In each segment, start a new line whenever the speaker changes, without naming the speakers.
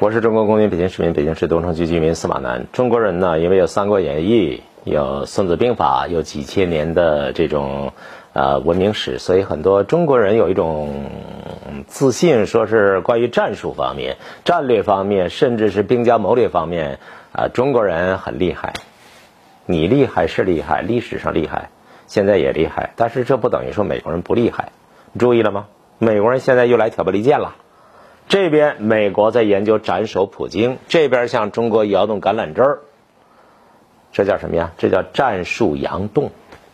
我是中国公民，北京市民，北京市东城区居民司马南。中国人呢，因为有《三国演义》，有《孙子兵法》，有几千年的这种呃文明史，所以很多中国人有一种自信，说是关于战术方面、战略方面，甚至是兵家谋略方面啊，中国人很厉害。你厉害是厉害，历史上厉害，现在也厉害，但是这不等于说美国人不厉害。注意了吗？美国人现在又来挑拨离间了。这边美国在研究斩首普京，这边向中国摇动橄榄枝儿，这叫什么呀？这叫战术佯动。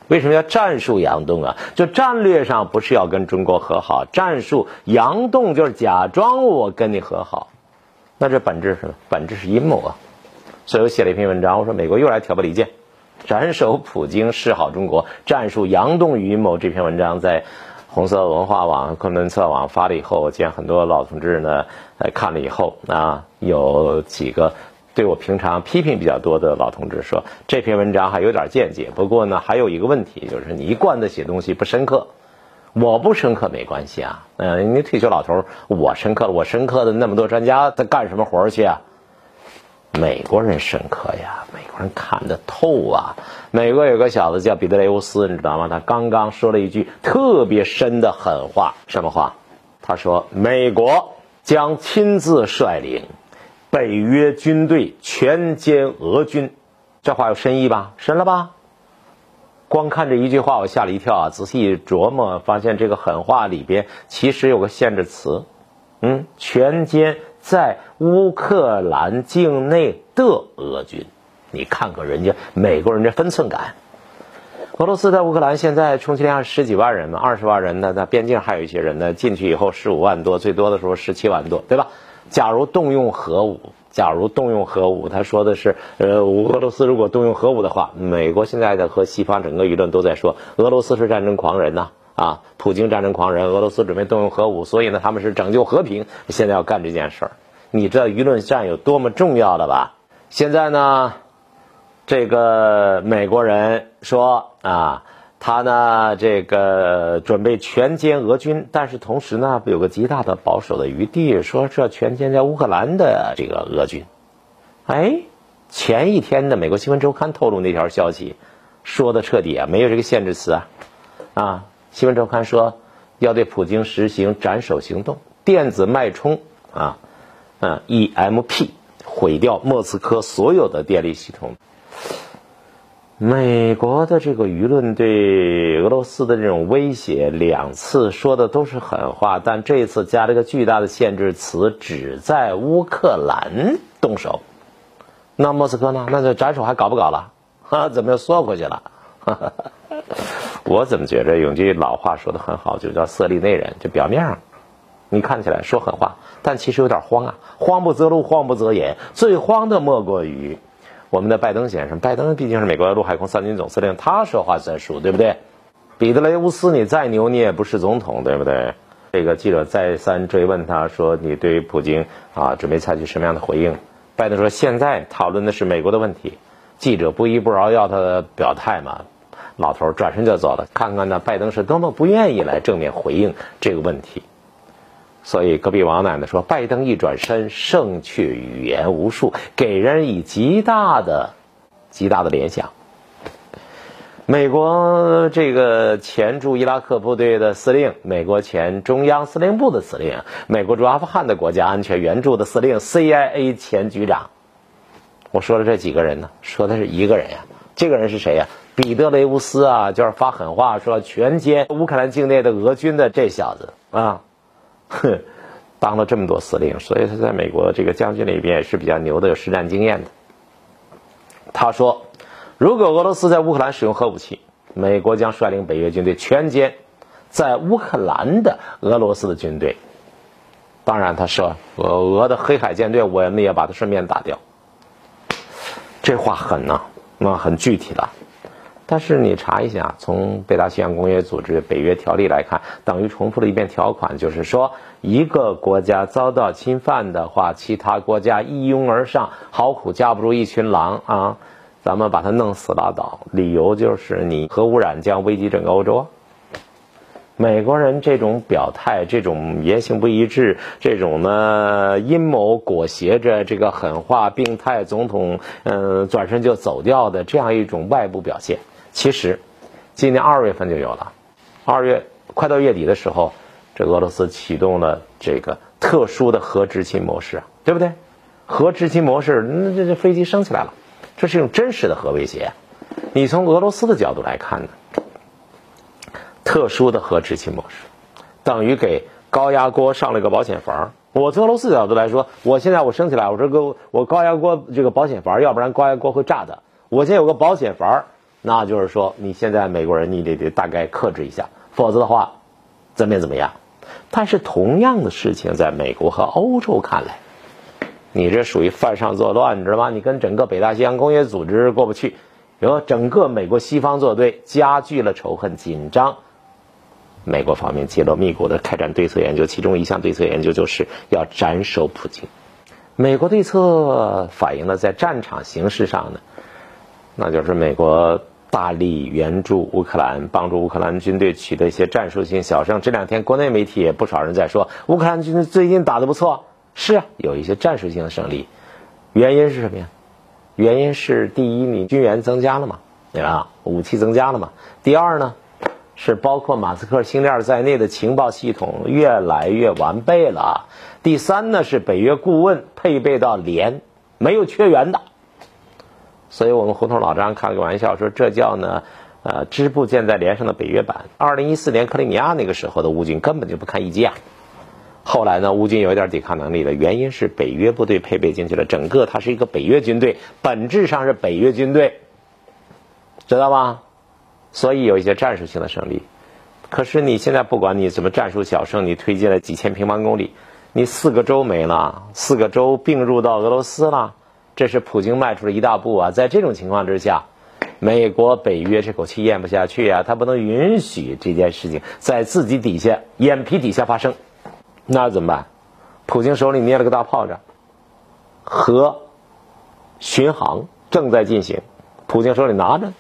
为什么要战术佯动啊？就战略上不是要跟中国和好，战术佯动就是假装我跟你和好，那这本质是什么？本质是阴谋啊！所以我写了一篇文章，我说美国又来挑拨离间，斩首普京示好中国，战术佯动与阴谋。这篇文章在。红色文化网、昆仑策网发了以后，我见很多老同志呢，呃，看了以后啊，有几个对我平常批评比较多的老同志说，这篇文章还有点见解。不过呢，还有一个问题，就是你一贯的写东西不深刻。我不深刻没关系啊，嗯，你退休老头我深刻了，我深刻的那么多专家在干什么活去啊？美国人深刻呀，美国人看得透啊。美国有个小子叫彼得雷乌斯，你知道吗？他刚刚说了一句特别深的狠话，什么话？他说：“美国将亲自率领北约军队全歼俄军。”这话有深意吧？深了吧？光看这一句话，我吓了一跳啊！仔细琢磨，发现这个狠话里边其实有个限制词，嗯，全歼。在乌克兰境内的俄军，你看看人家美国人这分寸感。俄罗斯在乌克兰现在充其量十几万人嘛，二十万人呢，那边境还有一些人呢，进去以后十五万多，最多的时候十七万多，对吧？假如动用核武，假如动用核武，他说的是，呃，俄罗斯如果动用核武的话，美国现在的和西方整个舆论都在说，俄罗斯是战争狂人呐。啊普京战争狂人，俄罗斯准备动用核武，所以呢，他们是拯救和平，现在要干这件事儿。你知道舆论战有多么重要的吧？现在呢，这个美国人说啊，他呢这个准备全歼俄军，但是同时呢有个极大的保守的余地，说这全歼在乌克兰的这个俄军。哎，前一天的美国新闻周刊透露那条消息，说的彻底啊，没有这个限制词啊，啊。新闻周刊说，要对普京实行斩首行动，电子脉冲啊，嗯，EMP 毁掉莫斯科所有的电力系统。美国的这个舆论对俄罗斯的这种威胁，两次说的都是狠话，但这一次加了个巨大的限制词，只在乌克兰动手。那莫斯科呢？那这斩首还搞不搞了？哈，怎么又缩回去了？哈哈。我怎么觉着有句老话说的很好，就叫色厉内荏。就表面上，你看起来说狠话，但其实有点慌啊。慌不择路，慌不择言。最慌的莫过于我们的拜登先生。拜登毕竟是美国陆海空三军总司令，他说话算数，对不对？彼得雷乌斯，你再牛，你也不是总统，对不对？这个记者再三追问他说：“你对于普京啊，准备采取什么样的回应？”拜登说：“现在讨论的是美国的问题。”记者不依不饶要他的表态嘛。老头转身就走了，看看呢，拜登是多么不愿意来正面回应这个问题。所以隔壁王奶奶说，拜登一转身，胜却语言无数，给人以极大的、极大的联想。美国这个前驻伊拉克部队的司令，美国前中央司令部的司令，美国驻阿富汗的国家安全援助的司令，CIA 前局长。我说的这几个人呢，说的是一个人呀。这个人是谁呀？彼得雷乌斯啊，就是发狠话说全歼乌克兰境内的俄军的这小子啊，哼，当了这么多司令，所以他在美国这个将军里边也是比较牛的，有实战经验的。他说，如果俄罗斯在乌克兰使用核武器，美国将率领北约军队全歼在乌克兰的俄罗斯的军队。当然，他说俄俄的黑海舰队，我们也把它顺便打掉。这话狠呐，那很具体的。但是你查一下，从北大西洋公约组织北约条例来看，等于重复了一遍条款，就是说一个国家遭到侵犯的话，其他国家一拥而上，好苦架不住一群狼啊，咱们把它弄死拉倒。理由就是你核污染将危及整个欧洲。美国人这种表态，这种言行不一致，这种呢阴谋裹挟着这个狠话，病态总统嗯转身就走掉的这样一种外部表现，其实今年二月份就有了。二月快到月底的时候，这俄罗斯启动了这个特殊的核执勤模式，对不对？核执勤模式，那这这飞机升起来了，这是一种真实的核威胁。你从俄罗斯的角度来看呢？特殊的核执勤模式，等于给高压锅上了一个保险阀。我从俄罗斯角度来说，我现在我升起来，我这个我高压锅这个保险阀，要不然高压锅会炸的。我现在有个保险阀，那就是说，你现在美国人你得得大概克制一下，否则的话，怎么怎么样。但是同样的事情，在美国和欧洲看来，你这属于犯上作乱，你知道吗？你跟整个北大西洋工业组织过不去，然后整个美国西方作对，加剧了仇恨紧张。美国方面揭露密鼓的开展对策研究，其中一项对策研究就是要斩首普京。美国对策反映了在战场形势上呢，那就是美国大力援助乌克兰，帮助乌克兰军队取得一些战术性小胜。这两天国内媒体也不少人在说，乌克兰军队最近打得不错，是啊，有一些战术性的胜利。原因是什么呀？原因是第一，你军援增加了嘛，对吧？武器增加了嘛。第二呢？是包括马斯克星链在内的情报系统越来越完备了。第三呢，是北约顾问配备到连，没有缺员的。所以我们胡同老张开了个玩笑说，这叫呢，呃，支部建在连上的北约版。二零一四年克里米亚那个时候的乌军根本就不堪一击啊。后来呢，乌军有一点抵抗能力了原因是北约部队配备进去了，整个它是一个北约军队，本质上是北约军队，知道吗？所以有一些战术性的胜利，可是你现在不管你怎么战术小胜，你推进了几千平方公里，你四个州没了，四个州并入到俄罗斯了，这是普京迈出了一大步啊！在这种情况之下，美国北约这口气咽不下去啊，他不能允许这件事情在自己底下眼皮底下发生，那怎么办？普京手里捏了个大炮仗，核巡航正在进行，普京手里拿着。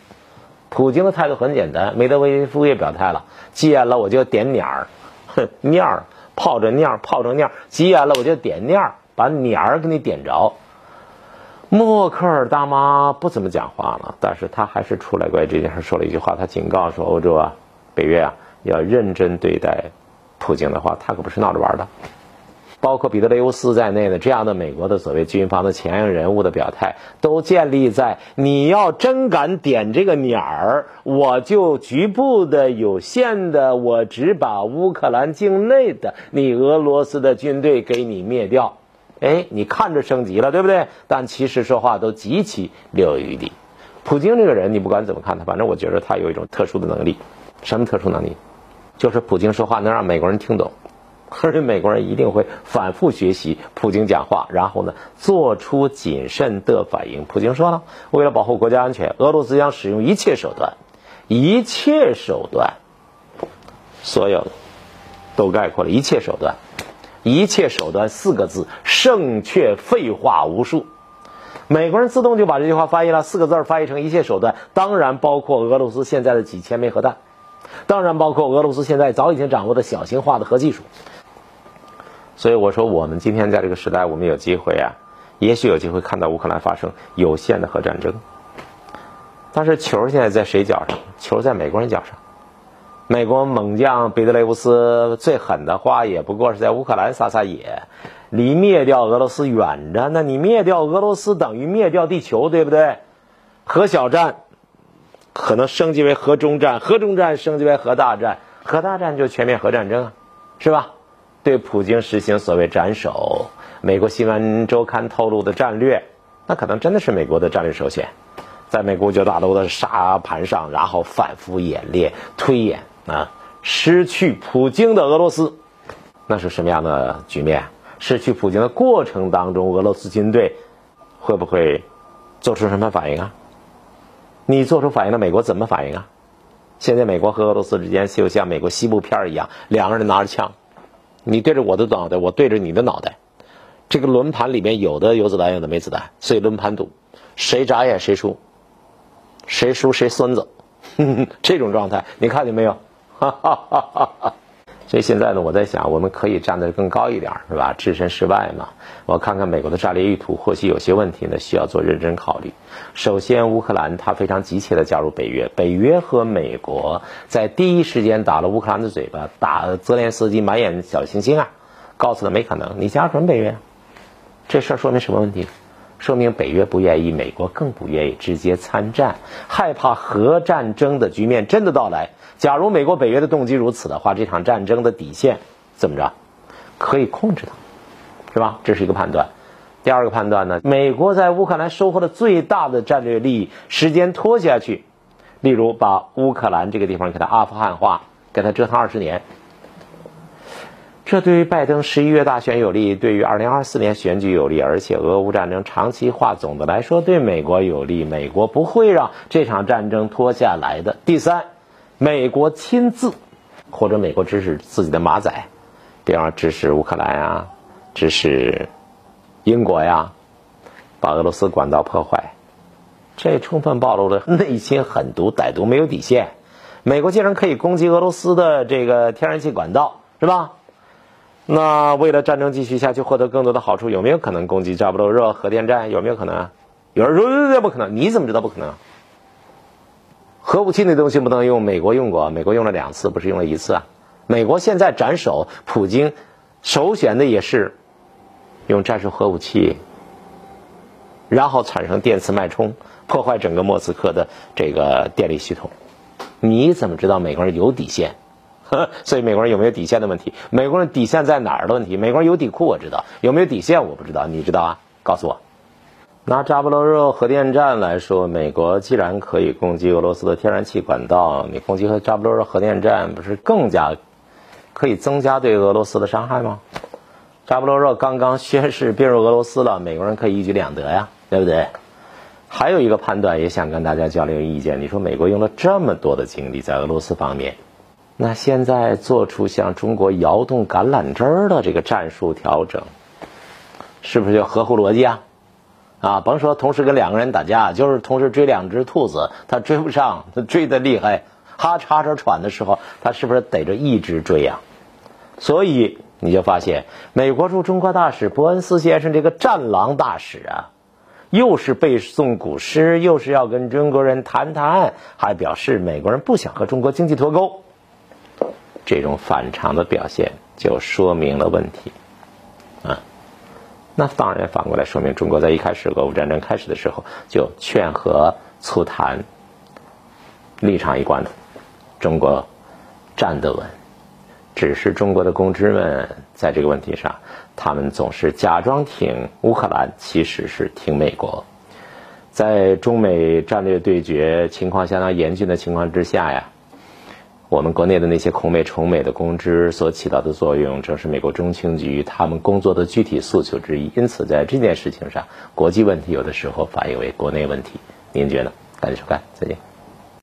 普京的态度很简单，梅德韦杰夫也表态了，急眼了我就点鸟儿，哼，鸟儿泡着鸟儿泡着鸟儿，急眼了我就点鸟儿，把鸟儿给你点着。默克尔大妈不怎么讲话了，但是她还是出来关于这件事说了一句话，她警告说欧洲啊，北约啊要认真对待普京的话，他可不是闹着玩的。包括彼得雷乌斯在内的这样的美国的所谓军方的前沿人物的表态，都建立在你要真敢点这个鸟儿，我就局部的、有限的，我只把乌克兰境内的你俄罗斯的军队给你灭掉。哎，你看着升级了，对不对？但其实说话都极其留有余地。普京这个人，你不管怎么看他，反正我觉得他有一种特殊的能力。什么特殊能力？就是普京说话能让美国人听懂。而且美国人一定会反复学习普京讲话，然后呢，做出谨慎的反应。普京说了，为了保护国家安全，俄罗斯将使用一切手段，一切手段，所有的都概括了一切手段，一切手段四个字，胜却废话无数。美国人自动就把这句话翻译了，四个字翻译成一切手段，当然包括俄罗斯现在的几千枚核弹，当然包括俄罗斯现在早已经掌握的小型化的核技术。所以我说，我们今天在这个时代，我们有机会啊，也许有机会看到乌克兰发生有限的核战争。但是球现在在谁脚上？球在美国人脚上。美国猛将彼得雷乌斯最狠的话，也不过是在乌克兰撒撒野，离灭掉俄罗斯远着。那你灭掉俄罗斯，等于灭掉地球，对不对？核小战可能升级为核中战，核中战升级为核大战，核大战就全面核战争啊，是吧？对普京实行所谓斩首，美国新闻周刊透露的战略，那可能真的是美国的战略首选，在美国九大楼的沙盘上，然后反复演练、推演啊，失去普京的俄罗斯，那是什么样的局面？失去普京的过程当中，俄罗斯军队会不会做出什么反应啊？你做出反应了，美国怎么反应啊？现在美国和俄罗斯之间就像美国西部片一样，两个人拿着枪。你对着我的脑袋，我对着你的脑袋，这个轮盘里面有的有子弹，有的没子弹，所以轮盘赌，谁眨眼谁输，谁输谁孙子，这种状态你看见没有？哈哈哈哈哈。所以现在呢，我在想，我们可以站得更高一点，是吧？置身事外嘛。我看看美国的战略意图，或许有些问题呢，需要做认真考虑。首先，乌克兰他非常急切的加入北约，北约和美国在第一时间打了乌克兰的嘴巴，打泽连斯基满眼小星星啊，告诉他没可能，你加入什么北约？这事儿说明什么问题？说明北约不愿意，美国更不愿意直接参战，害怕核战争的局面真的到来。假如美国北约的动机如此的话，这场战争的底线怎么着？可以控制它，是吧？这是一个判断。第二个判断呢？美国在乌克兰收获的最大的战略利益，时间拖下去，例如把乌克兰这个地方给它阿富汗化，给它折腾二十年。这对于拜登十一月大选有利，对于二零二四年选举有利，而且俄乌战争长期化，总的来说对美国有利。美国不会让这场战争拖下来的。第三。美国亲自，或者美国支持自己的马仔，比方支持乌克兰呀，支持英国呀，把俄罗斯管道破坏，这充分暴露了内心狠毒、歹毒、没有底线。美国竟然可以攻击俄罗斯的这个天然气管道，是吧？那为了战争继续下去，获得更多的好处，有没有可能攻击扎波罗热核电站？有没有可能？有人说这不可能，你怎么知道不可能？核武器那东西不能用，美国用过，美国用了两次，不是用了一次啊。美国现在斩首，普京首选的也是用战术核武器，然后产生电磁脉冲，破坏整个莫斯科的这个电力系统。你怎么知道美国人有底线？所以美国人有没有底线的问题？美国人底线在哪儿的问题？美国人有底裤我知道，有没有底线我不知道，你知道啊？告诉我。拿扎波罗热核电站来说，美国既然可以攻击俄罗斯的天然气管道，你攻击和扎波罗热核电站，不是更加可以增加对俄罗斯的伤害吗？扎波罗热刚刚宣誓并入俄罗斯了，美国人可以一举两得呀，对不对？还有一个判断，也想跟大家交流意见。你说美国用了这么多的精力在俄罗斯方面，那现在做出向中国摇动橄榄枝儿的这个战术调整，是不是就合乎逻辑啊？啊，甭说同时跟两个人打架，就是同时追两只兔子，他追不上，他追的厉害，哈叉着喘的时候，他是不是逮着一只追呀？所以你就发现，美国驻中国大使伯恩斯先生这个战狼大使啊，又是背诵古诗，又是要跟中国人谈谈，还表示美国人不想和中国经济脱钩，这种反常的表现就说明了问题。啊那当然，反过来说明，中国在一开始俄乌战争开始的时候就劝和促谈，立场一贯的，中国站得稳。只是中国的公知们在这个问题上，他们总是假装挺乌克兰，其实是挺美国。在中美战略对决情况相当严峻的情况之下呀。我们国内的那些恐美崇美的公知所起到的作用，正是美国中情局他们工作的具体诉求之一。因此，在这件事情上，国际问题有的时候反映为国内问题。您觉得？感谢收看，再见。